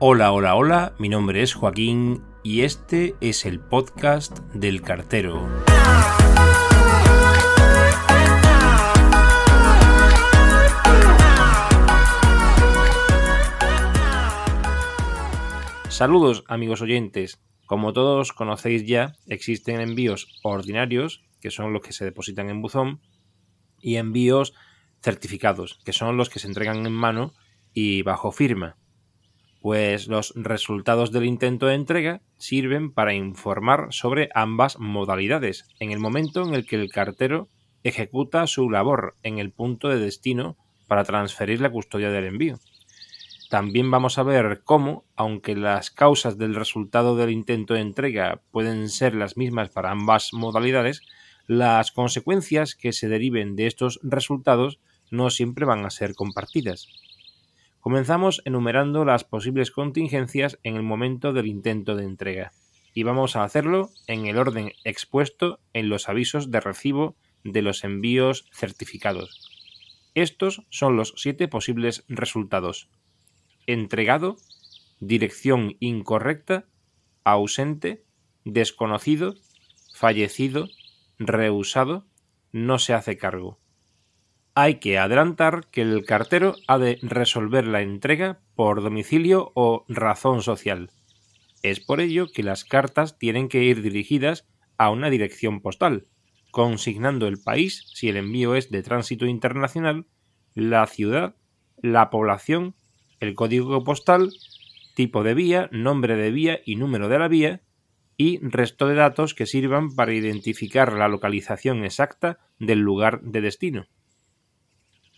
Hola, hola, hola, mi nombre es Joaquín y este es el podcast del cartero. Saludos amigos oyentes. Como todos conocéis ya, existen envíos ordinarios, que son los que se depositan en buzón, y envíos certificados, que son los que se entregan en mano y bajo firma. Pues los resultados del intento de entrega sirven para informar sobre ambas modalidades en el momento en el que el cartero ejecuta su labor en el punto de destino para transferir la custodia del envío. También vamos a ver cómo, aunque las causas del resultado del intento de entrega pueden ser las mismas para ambas modalidades, las consecuencias que se deriven de estos resultados no siempre van a ser compartidas. Comenzamos enumerando las posibles contingencias en el momento del intento de entrega, y vamos a hacerlo en el orden expuesto en los avisos de recibo de los envíos certificados. Estos son los siete posibles resultados entregado, dirección incorrecta, ausente, desconocido, fallecido, rehusado, no se hace cargo. Hay que adelantar que el cartero ha de resolver la entrega por domicilio o razón social. Es por ello que las cartas tienen que ir dirigidas a una dirección postal, consignando el país si el envío es de tránsito internacional, la ciudad, la población el código postal, tipo de vía, nombre de vía y número de la vía, y resto de datos que sirvan para identificar la localización exacta del lugar de destino.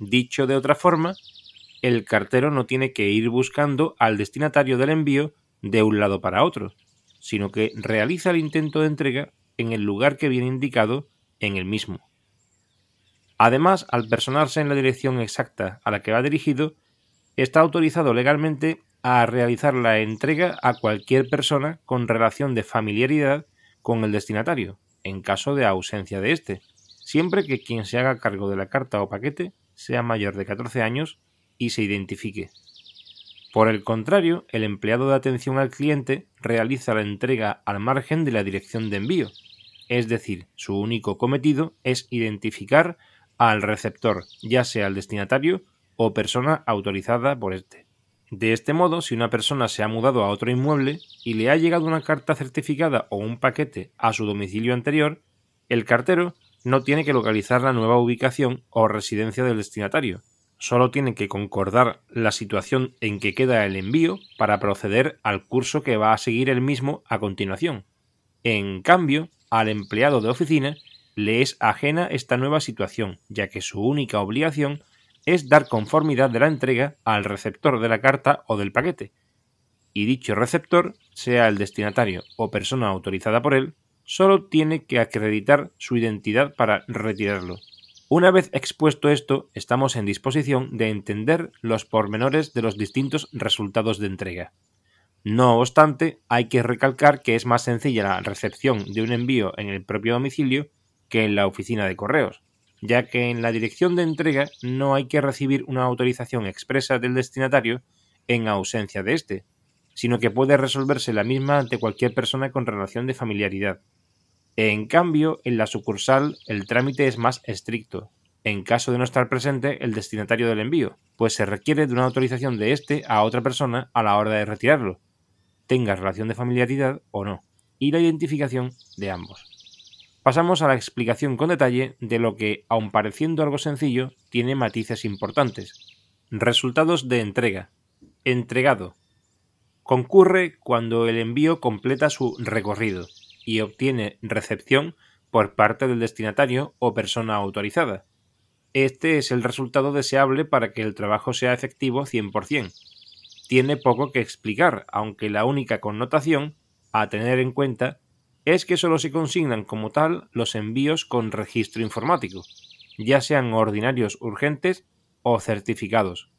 Dicho de otra forma, el cartero no tiene que ir buscando al destinatario del envío de un lado para otro, sino que realiza el intento de entrega en el lugar que viene indicado en el mismo. Además, al personarse en la dirección exacta a la que va dirigido, está autorizado legalmente a realizar la entrega a cualquier persona con relación de familiaridad con el destinatario, en caso de ausencia de éste, siempre que quien se haga cargo de la carta o paquete sea mayor de 14 años y se identifique. Por el contrario, el empleado de atención al cliente realiza la entrega al margen de la dirección de envío, es decir, su único cometido es identificar al receptor, ya sea el destinatario o persona autorizada por este. De este modo, si una persona se ha mudado a otro inmueble y le ha llegado una carta certificada o un paquete a su domicilio anterior, el cartero no tiene que localizar la nueva ubicación o residencia del destinatario, solo tiene que concordar la situación en que queda el envío para proceder al curso que va a seguir el mismo a continuación. En cambio, al empleado de oficina le es ajena esta nueva situación, ya que su única obligación es dar conformidad de la entrega al receptor de la carta o del paquete, y dicho receptor, sea el destinatario o persona autorizada por él, solo tiene que acreditar su identidad para retirarlo. Una vez expuesto esto, estamos en disposición de entender los pormenores de los distintos resultados de entrega. No obstante, hay que recalcar que es más sencilla la recepción de un envío en el propio domicilio que en la oficina de correos, ya que en la dirección de entrega no hay que recibir una autorización expresa del destinatario en ausencia de éste, sino que puede resolverse la misma ante cualquier persona con relación de familiaridad. En cambio, en la sucursal el trámite es más estricto, en caso de no estar presente el destinatario del envío, pues se requiere de una autorización de éste a otra persona a la hora de retirarlo, tenga relación de familiaridad o no, y la identificación de ambos. Pasamos a la explicación con detalle de lo que, aun pareciendo algo sencillo, tiene matices importantes. Resultados de entrega. Entregado. Concurre cuando el envío completa su recorrido y obtiene recepción por parte del destinatario o persona autorizada. Este es el resultado deseable para que el trabajo sea efectivo 100%. Tiene poco que explicar, aunque la única connotación a tener en cuenta es que solo se consignan como tal los envíos con registro informático, ya sean ordinarios urgentes o certificados.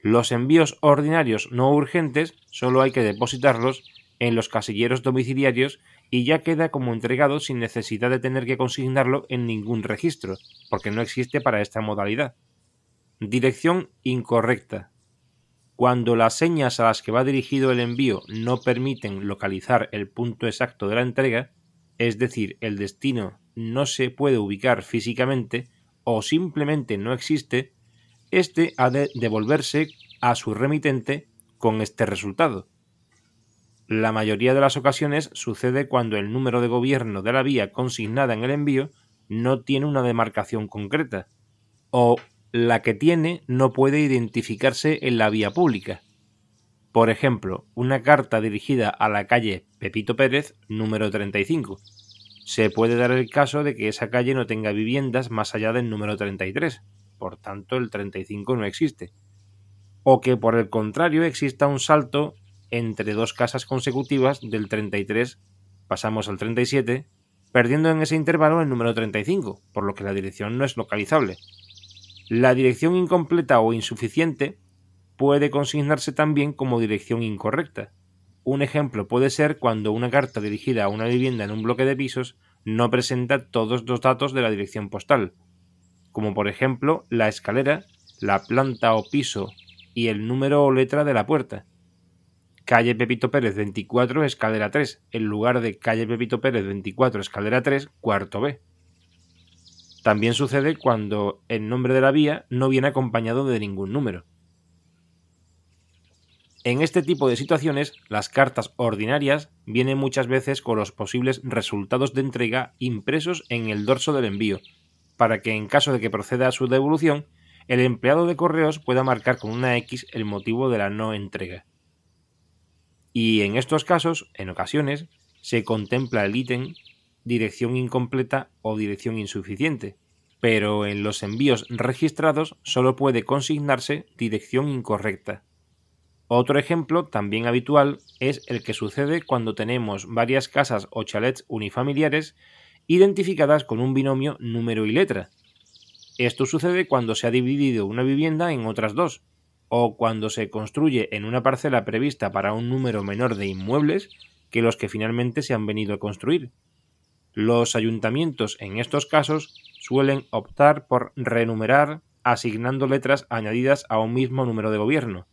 Los envíos ordinarios no urgentes solo hay que depositarlos en los casilleros domiciliarios y ya queda como entregado sin necesidad de tener que consignarlo en ningún registro, porque no existe para esta modalidad. Dirección incorrecta. Cuando las señas a las que va dirigido el envío no permiten localizar el punto exacto de la entrega, es decir, el destino no se puede ubicar físicamente o simplemente no existe, éste ha de devolverse a su remitente con este resultado. La mayoría de las ocasiones sucede cuando el número de gobierno de la vía consignada en el envío no tiene una demarcación concreta, o la que tiene no puede identificarse en la vía pública. Por ejemplo, una carta dirigida a la calle Pepito Pérez, número 35. Se puede dar el caso de que esa calle no tenga viviendas más allá del número 33, por tanto el 35 no existe. O que por el contrario exista un salto entre dos casas consecutivas del 33 pasamos al 37 perdiendo en ese intervalo el número 35, por lo que la dirección no es localizable. La dirección incompleta o insuficiente puede consignarse también como dirección incorrecta. Un ejemplo puede ser cuando una carta dirigida a una vivienda en un bloque de pisos no presenta todos los datos de la dirección postal, como por ejemplo la escalera, la planta o piso y el número o letra de la puerta calle Pepito Pérez 24, escalera 3, en lugar de calle Pepito Pérez 24, escalera 3, cuarto B. También sucede cuando el nombre de la vía no viene acompañado de ningún número. En este tipo de situaciones, las cartas ordinarias vienen muchas veces con los posibles resultados de entrega impresos en el dorso del envío, para que en caso de que proceda a su devolución, el empleado de correos pueda marcar con una X el motivo de la no entrega. Y en estos casos, en ocasiones, se contempla el ítem dirección incompleta o dirección insuficiente, pero en los envíos registrados solo puede consignarse dirección incorrecta. Otro ejemplo también habitual es el que sucede cuando tenemos varias casas o chalets unifamiliares identificadas con un binomio número y letra. Esto sucede cuando se ha dividido una vivienda en otras dos, o cuando se construye en una parcela prevista para un número menor de inmuebles que los que finalmente se han venido a construir. Los ayuntamientos en estos casos suelen optar por renumerar asignando letras añadidas a un mismo número de gobierno.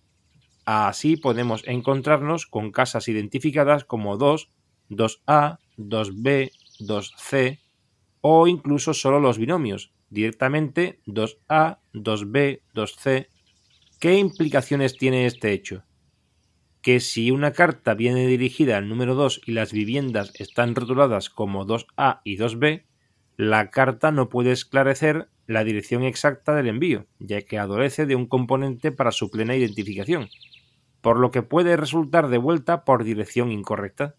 Así podemos encontrarnos con casas identificadas como 2, 2A, 2B, 2C o incluso solo los binomios, directamente 2A, 2B, 2C, ¿Qué implicaciones tiene este hecho? Que si una carta viene dirigida al número 2 y las viviendas están rotuladas como 2A y 2B, la carta no puede esclarecer la dirección exacta del envío, ya que adolece de un componente para su plena identificación, por lo que puede resultar devuelta por dirección incorrecta,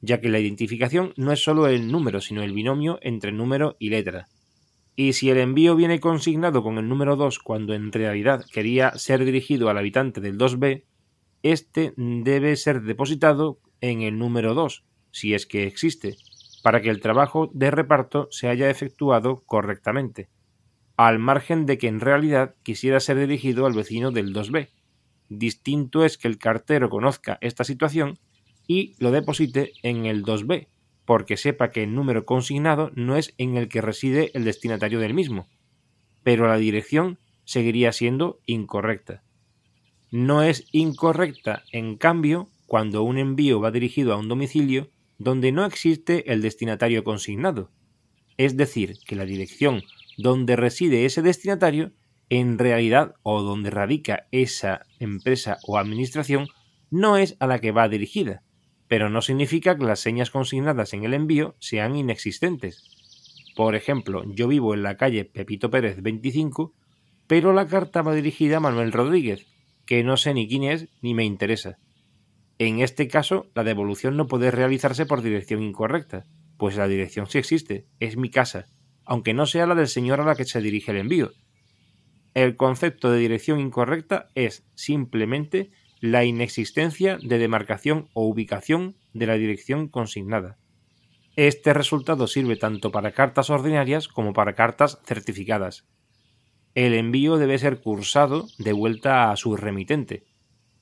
ya que la identificación no es solo el número, sino el binomio entre número y letra, y si el envío viene consignado con el número 2 cuando en realidad quería ser dirigido al habitante del 2B, este debe ser depositado en el número 2, si es que existe, para que el trabajo de reparto se haya efectuado correctamente, al margen de que en realidad quisiera ser dirigido al vecino del 2B. Distinto es que el cartero conozca esta situación y lo deposite en el 2B, porque sepa que el número consignado no es en el que reside el destinatario del mismo, pero la dirección seguiría siendo incorrecta. No es incorrecta, en cambio, cuando un envío va dirigido a un domicilio donde no existe el destinatario consignado, es decir, que la dirección donde reside ese destinatario en realidad o donde radica esa empresa o administración no es a la que va dirigida, pero no significa que las señas consignadas en el envío sean inexistentes. Por ejemplo, yo vivo en la calle Pepito Pérez 25, pero la carta va dirigida a Manuel Rodríguez, que no sé ni quién es ni me interesa. En este caso, la devolución no puede realizarse por dirección incorrecta, pues la dirección sí existe, es mi casa, aunque no sea la del señor a la que se dirige el envío. El concepto de dirección incorrecta es simplemente la inexistencia de demarcación o ubicación de la dirección consignada. Este resultado sirve tanto para cartas ordinarias como para cartas certificadas. El envío debe ser cursado de vuelta a su remitente.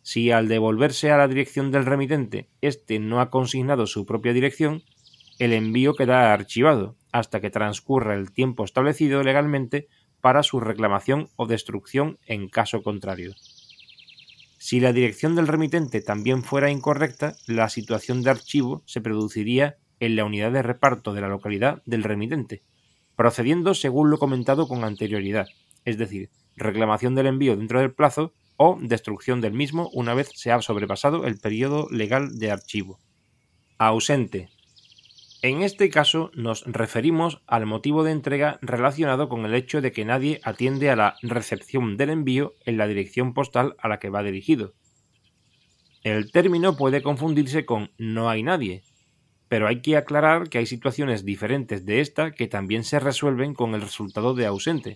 Si al devolverse a la dirección del remitente éste no ha consignado su propia dirección, el envío queda archivado hasta que transcurra el tiempo establecido legalmente para su reclamación o destrucción en caso contrario. Si la dirección del remitente también fuera incorrecta, la situación de archivo se produciría en la unidad de reparto de la localidad del remitente, procediendo según lo comentado con anterioridad, es decir, reclamación del envío dentro del plazo o destrucción del mismo una vez se ha sobrepasado el periodo legal de archivo. Ausente. En este caso nos referimos al motivo de entrega relacionado con el hecho de que nadie atiende a la recepción del envío en la dirección postal a la que va dirigido. El término puede confundirse con no hay nadie, pero hay que aclarar que hay situaciones diferentes de esta que también se resuelven con el resultado de ausente.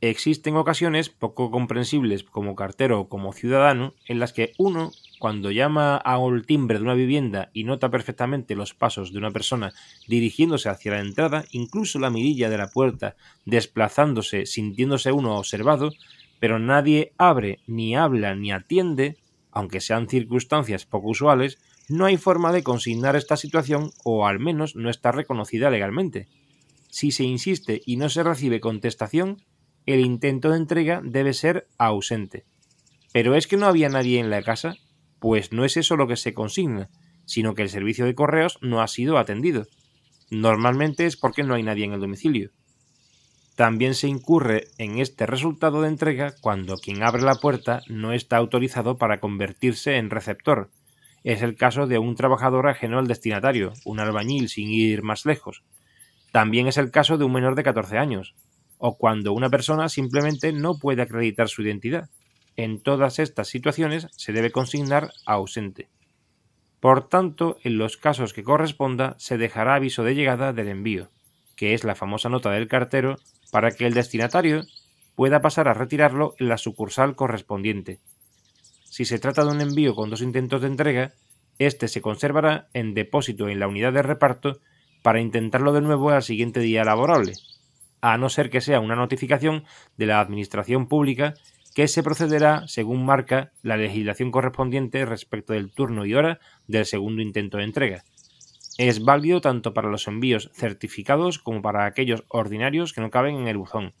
Existen ocasiones poco comprensibles como cartero o como ciudadano en las que uno cuando llama al timbre de una vivienda y nota perfectamente los pasos de una persona dirigiéndose hacia la entrada, incluso la mirilla de la puerta desplazándose, sintiéndose uno observado, pero nadie abre, ni habla, ni atiende, aunque sean circunstancias poco usuales, no hay forma de consignar esta situación o al menos no está reconocida legalmente. Si se insiste y no se recibe contestación, el intento de entrega debe ser ausente. Pero es que no había nadie en la casa, pues no es eso lo que se consigna, sino que el servicio de correos no ha sido atendido. Normalmente es porque no hay nadie en el domicilio. También se incurre en este resultado de entrega cuando quien abre la puerta no está autorizado para convertirse en receptor. Es el caso de un trabajador ajeno al destinatario, un albañil sin ir más lejos. También es el caso de un menor de 14 años, o cuando una persona simplemente no puede acreditar su identidad. En todas estas situaciones se debe consignar ausente. Por tanto, en los casos que corresponda, se dejará aviso de llegada del envío, que es la famosa nota del cartero, para que el destinatario pueda pasar a retirarlo en la sucursal correspondiente. Si se trata de un envío con dos intentos de entrega, este se conservará en depósito en la unidad de reparto para intentarlo de nuevo al siguiente día laborable, a no ser que sea una notificación de la Administración Pública que se procederá según marca la legislación correspondiente respecto del turno y hora del segundo intento de entrega. Es válido tanto para los envíos certificados como para aquellos ordinarios que no caben en el buzón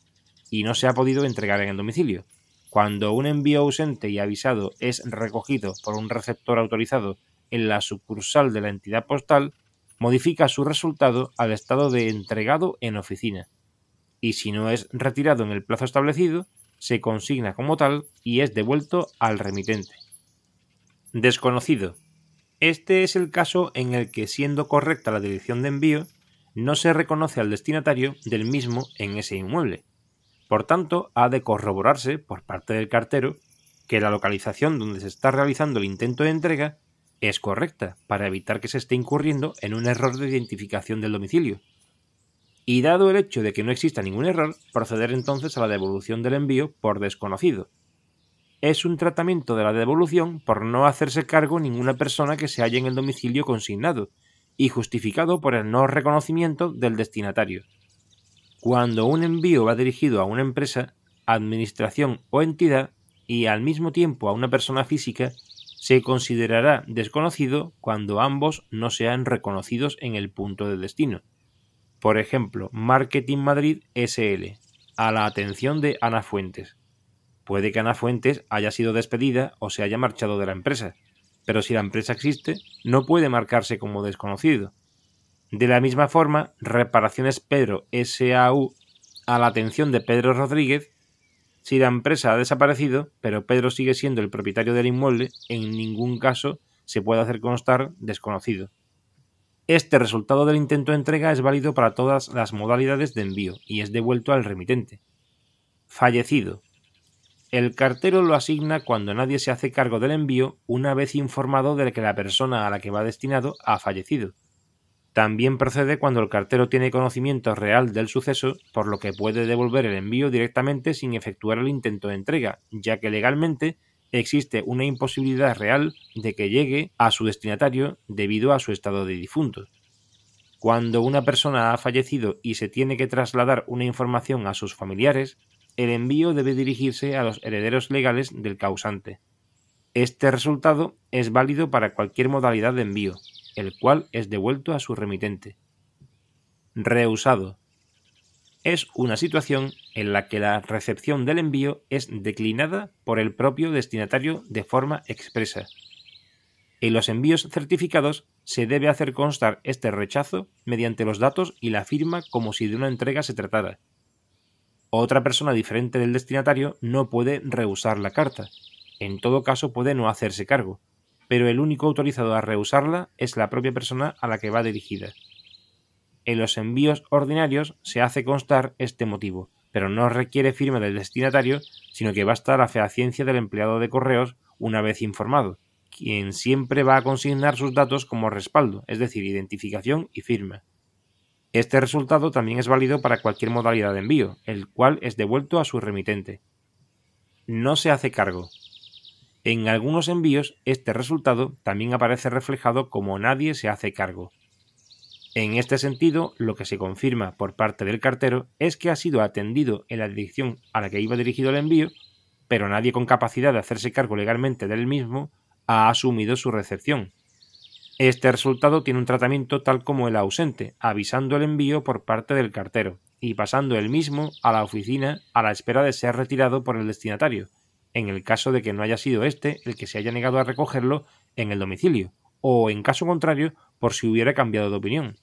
y no se ha podido entregar en el domicilio. Cuando un envío ausente y avisado es recogido por un receptor autorizado en la sucursal de la entidad postal, modifica su resultado al estado de entregado en oficina. Y si no es retirado en el plazo establecido, se consigna como tal y es devuelto al remitente. Desconocido. Este es el caso en el que, siendo correcta la dirección de envío, no se reconoce al destinatario del mismo en ese inmueble. Por tanto, ha de corroborarse por parte del cartero que la localización donde se está realizando el intento de entrega es correcta para evitar que se esté incurriendo en un error de identificación del domicilio, y dado el hecho de que no exista ningún error, proceder entonces a la devolución del envío por desconocido. Es un tratamiento de la devolución por no hacerse cargo ninguna persona que se halla en el domicilio consignado y justificado por el no reconocimiento del destinatario. Cuando un envío va dirigido a una empresa, administración o entidad y al mismo tiempo a una persona física, se considerará desconocido cuando ambos no sean reconocidos en el punto de destino por ejemplo, Marketing Madrid SL, a la atención de Ana Fuentes. Puede que Ana Fuentes haya sido despedida o se haya marchado de la empresa, pero si la empresa existe, no puede marcarse como desconocido. De la misma forma, Reparaciones Pedro SAU, a la atención de Pedro Rodríguez, si la empresa ha desaparecido, pero Pedro sigue siendo el propietario del inmueble, en ningún caso se puede hacer constar desconocido. Este resultado del intento de entrega es válido para todas las modalidades de envío y es devuelto al remitente. Fallecido. El cartero lo asigna cuando nadie se hace cargo del envío una vez informado de que la persona a la que va destinado ha fallecido. También procede cuando el cartero tiene conocimiento real del suceso, por lo que puede devolver el envío directamente sin efectuar el intento de entrega, ya que legalmente existe una imposibilidad real de que llegue a su destinatario debido a su estado de difunto. Cuando una persona ha fallecido y se tiene que trasladar una información a sus familiares, el envío debe dirigirse a los herederos legales del causante. Este resultado es válido para cualquier modalidad de envío, el cual es devuelto a su remitente. Reusado. Es una situación en la que la recepción del envío es declinada por el propio destinatario de forma expresa. En los envíos certificados se debe hacer constar este rechazo mediante los datos y la firma como si de una entrega se tratara. Otra persona diferente del destinatario no puede rehusar la carta. En todo caso puede no hacerse cargo, pero el único autorizado a rehusarla es la propia persona a la que va dirigida. En los envíos ordinarios se hace constar este motivo, pero no requiere firma del destinatario, sino que basta la fehaciencia del empleado de correos una vez informado, quien siempre va a consignar sus datos como respaldo, es decir, identificación y firma. Este resultado también es válido para cualquier modalidad de envío, el cual es devuelto a su remitente. No se hace cargo. En algunos envíos este resultado también aparece reflejado como nadie se hace cargo. En este sentido, lo que se confirma por parte del cartero es que ha sido atendido en la dirección a la que iba dirigido el envío, pero nadie con capacidad de hacerse cargo legalmente del mismo ha asumido su recepción. Este resultado tiene un tratamiento tal como el ausente, avisando el envío por parte del cartero y pasando el mismo a la oficina a la espera de ser retirado por el destinatario, en el caso de que no haya sido éste el que se haya negado a recogerlo en el domicilio, o en caso contrario, por si hubiera cambiado de opinión.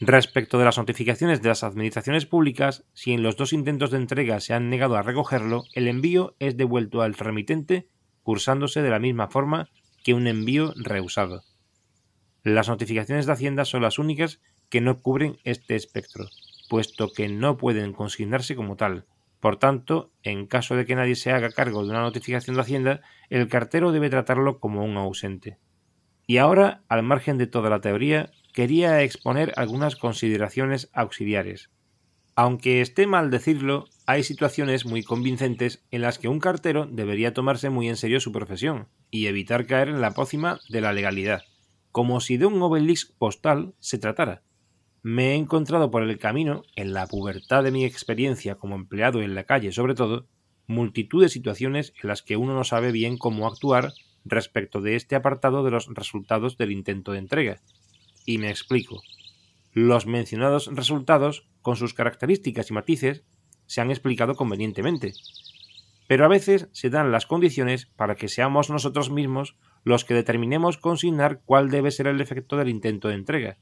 Respecto de las notificaciones de las administraciones públicas, si en los dos intentos de entrega se han negado a recogerlo, el envío es devuelto al remitente cursándose de la misma forma que un envío rehusado. Las notificaciones de Hacienda son las únicas que no cubren este espectro, puesto que no pueden consignarse como tal. Por tanto, en caso de que nadie se haga cargo de una notificación de Hacienda, el cartero debe tratarlo como un ausente. Y ahora, al margen de toda la teoría, quería exponer algunas consideraciones auxiliares. Aunque esté mal decirlo, hay situaciones muy convincentes en las que un cartero debería tomarse muy en serio su profesión y evitar caer en la pócima de la legalidad, como si de un obelix postal se tratara. Me he encontrado por el camino, en la pubertad de mi experiencia como empleado en la calle sobre todo, multitud de situaciones en las que uno no sabe bien cómo actuar respecto de este apartado de los resultados del intento de entrega. Y me explico. Los mencionados resultados, con sus características y matices, se han explicado convenientemente. Pero a veces se dan las condiciones para que seamos nosotros mismos los que determinemos consignar cuál debe ser el efecto del intento de entrega.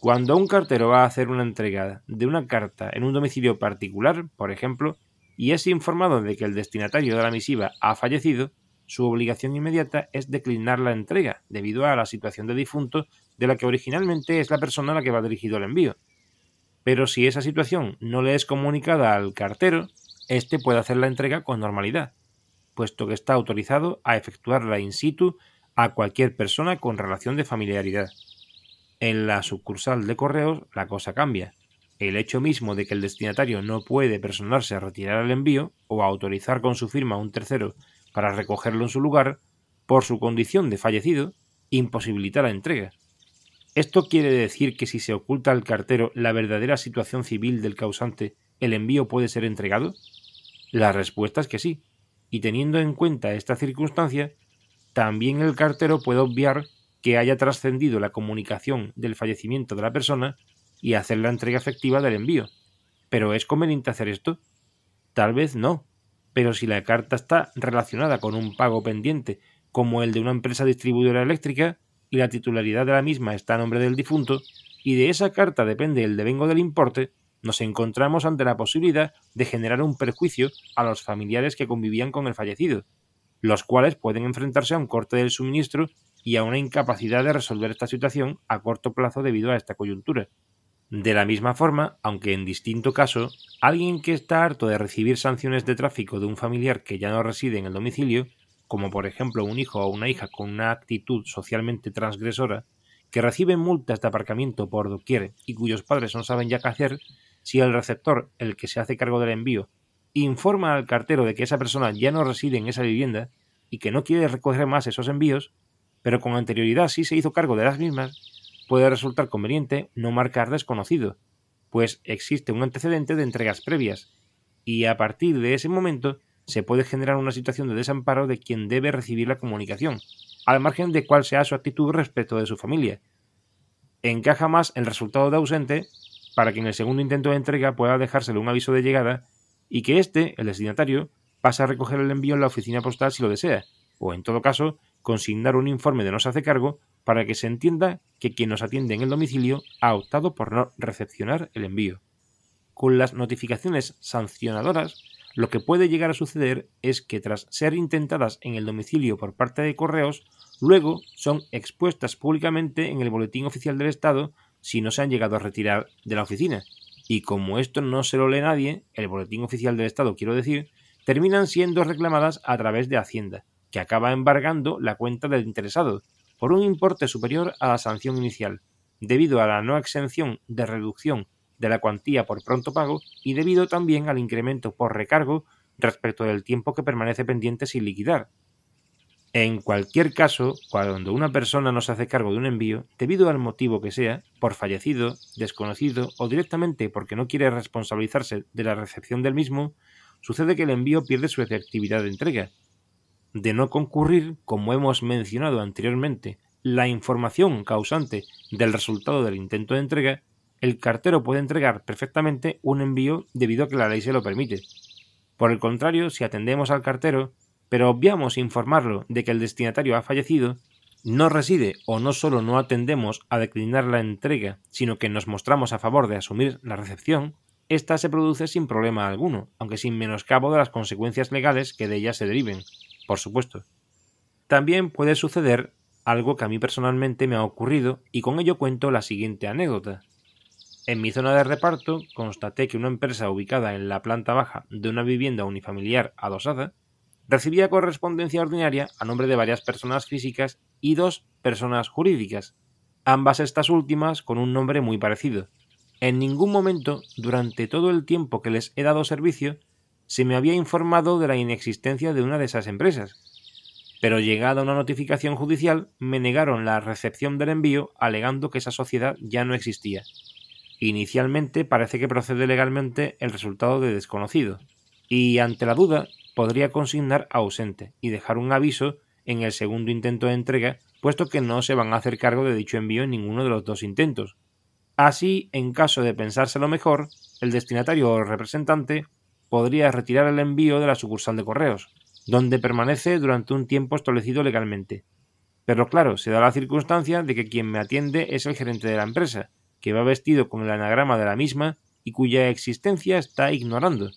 Cuando un cartero va a hacer una entrega de una carta en un domicilio particular, por ejemplo, y es informado de que el destinatario de la misiva ha fallecido, su obligación inmediata es declinar la entrega, debido a la situación de difunto de la que originalmente es la persona a la que va dirigido el envío. Pero si esa situación no le es comunicada al cartero, éste puede hacer la entrega con normalidad, puesto que está autorizado a efectuarla in situ a cualquier persona con relación de familiaridad. En la sucursal de correos la cosa cambia. El hecho mismo de que el destinatario no puede personarse a retirar el envío o a autorizar con su firma a un tercero para recogerlo en su lugar, por su condición de fallecido, imposibilita la entrega. ¿Esto quiere decir que si se oculta al cartero la verdadera situación civil del causante, el envío puede ser entregado? La respuesta es que sí, y teniendo en cuenta esta circunstancia, también el cartero puede obviar que haya trascendido la comunicación del fallecimiento de la persona y hacer la entrega efectiva del envío. ¿Pero es conveniente hacer esto? Tal vez no, pero si la carta está relacionada con un pago pendiente, como el de una empresa distribuidora eléctrica, y la titularidad de la misma está a nombre del difunto, y de esa carta depende el devengo del importe, nos encontramos ante la posibilidad de generar un perjuicio a los familiares que convivían con el fallecido, los cuales pueden enfrentarse a un corte del suministro y a una incapacidad de resolver esta situación a corto plazo debido a esta coyuntura. De la misma forma, aunque en distinto caso, alguien que está harto de recibir sanciones de tráfico de un familiar que ya no reside en el domicilio, como por ejemplo un hijo o una hija con una actitud socialmente transgresora, que recibe multas de aparcamiento por doquier y cuyos padres no saben ya qué hacer, si el receptor, el que se hace cargo del envío, informa al cartero de que esa persona ya no reside en esa vivienda y que no quiere recoger más esos envíos, pero con anterioridad sí se hizo cargo de las mismas, puede resultar conveniente no marcar desconocido, pues existe un antecedente de entregas previas, y a partir de ese momento se puede generar una situación de desamparo de quien debe recibir la comunicación, al margen de cuál sea su actitud respecto de su familia. Encaja más el resultado de ausente para que en el segundo intento de entrega pueda dejárselo un aviso de llegada y que éste, el destinatario, pase a recoger el envío en la oficina postal si lo desea, o en todo caso, consignar un informe de no se hace cargo para que se entienda que quien nos atiende en el domicilio ha optado por no recepcionar el envío. Con las notificaciones sancionadoras, lo que puede llegar a suceder es que tras ser intentadas en el domicilio por parte de correos, luego son expuestas públicamente en el Boletín Oficial del Estado si no se han llegado a retirar de la oficina. Y como esto no se lo lee nadie, el Boletín Oficial del Estado quiero decir, terminan siendo reclamadas a través de Hacienda, que acaba embargando la cuenta del interesado, por un importe superior a la sanción inicial, debido a la no exención de reducción de la cuantía por pronto pago y debido también al incremento por recargo respecto del tiempo que permanece pendiente sin liquidar. En cualquier caso, cuando una persona no se hace cargo de un envío, debido al motivo que sea, por fallecido, desconocido o directamente porque no quiere responsabilizarse de la recepción del mismo, sucede que el envío pierde su efectividad de entrega. De no concurrir, como hemos mencionado anteriormente, la información causante del resultado del intento de entrega, el cartero puede entregar perfectamente un envío debido a que la ley se lo permite. Por el contrario, si atendemos al cartero, pero obviamos informarlo de que el destinatario ha fallecido, no reside o no solo no atendemos a declinar la entrega, sino que nos mostramos a favor de asumir la recepción, esta se produce sin problema alguno, aunque sin menoscabo de las consecuencias legales que de ella se deriven, por supuesto. También puede suceder algo que a mí personalmente me ha ocurrido y con ello cuento la siguiente anécdota. En mi zona de reparto constaté que una empresa ubicada en la planta baja de una vivienda unifamiliar adosada recibía correspondencia ordinaria a nombre de varias personas físicas y dos personas jurídicas, ambas estas últimas con un nombre muy parecido, en ningún momento, durante todo el tiempo que les he dado servicio, se me había informado de la inexistencia de una de esas empresas. Pero llegada una notificación judicial, me negaron la recepción del envío alegando que esa sociedad ya no existía. Inicialmente parece que procede legalmente el resultado de desconocido, y ante la duda podría consignar ausente y dejar un aviso en el segundo intento de entrega, puesto que no se van a hacer cargo de dicho envío en ninguno de los dos intentos, Así, en caso de pensárselo mejor, el destinatario o representante podría retirar el envío de la sucursal de correos, donde permanece durante un tiempo establecido legalmente. Pero claro, se da la circunstancia de que quien me atiende es el gerente de la empresa, que va vestido con el anagrama de la misma y cuya existencia está ignorando.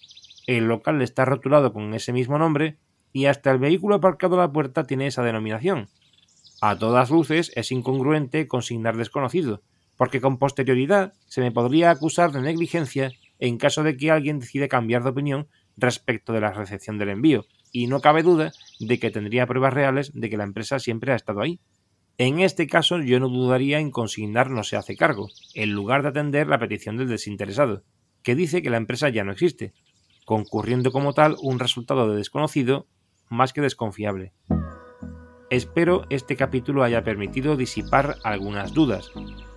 El local está rotulado con ese mismo nombre y hasta el vehículo aparcado a la puerta tiene esa denominación. A todas luces es incongruente consignar desconocido, porque con posterioridad se me podría acusar de negligencia en caso de que alguien decida cambiar de opinión respecto de la recepción del envío, y no cabe duda de que tendría pruebas reales de que la empresa siempre ha estado ahí. En este caso yo no dudaría en consignar no se hace cargo, en lugar de atender la petición del desinteresado, que dice que la empresa ya no existe, concurriendo como tal un resultado de desconocido más que desconfiable. Espero este capítulo haya permitido disipar algunas dudas,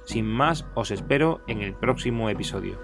sin más, os espero en el próximo episodio.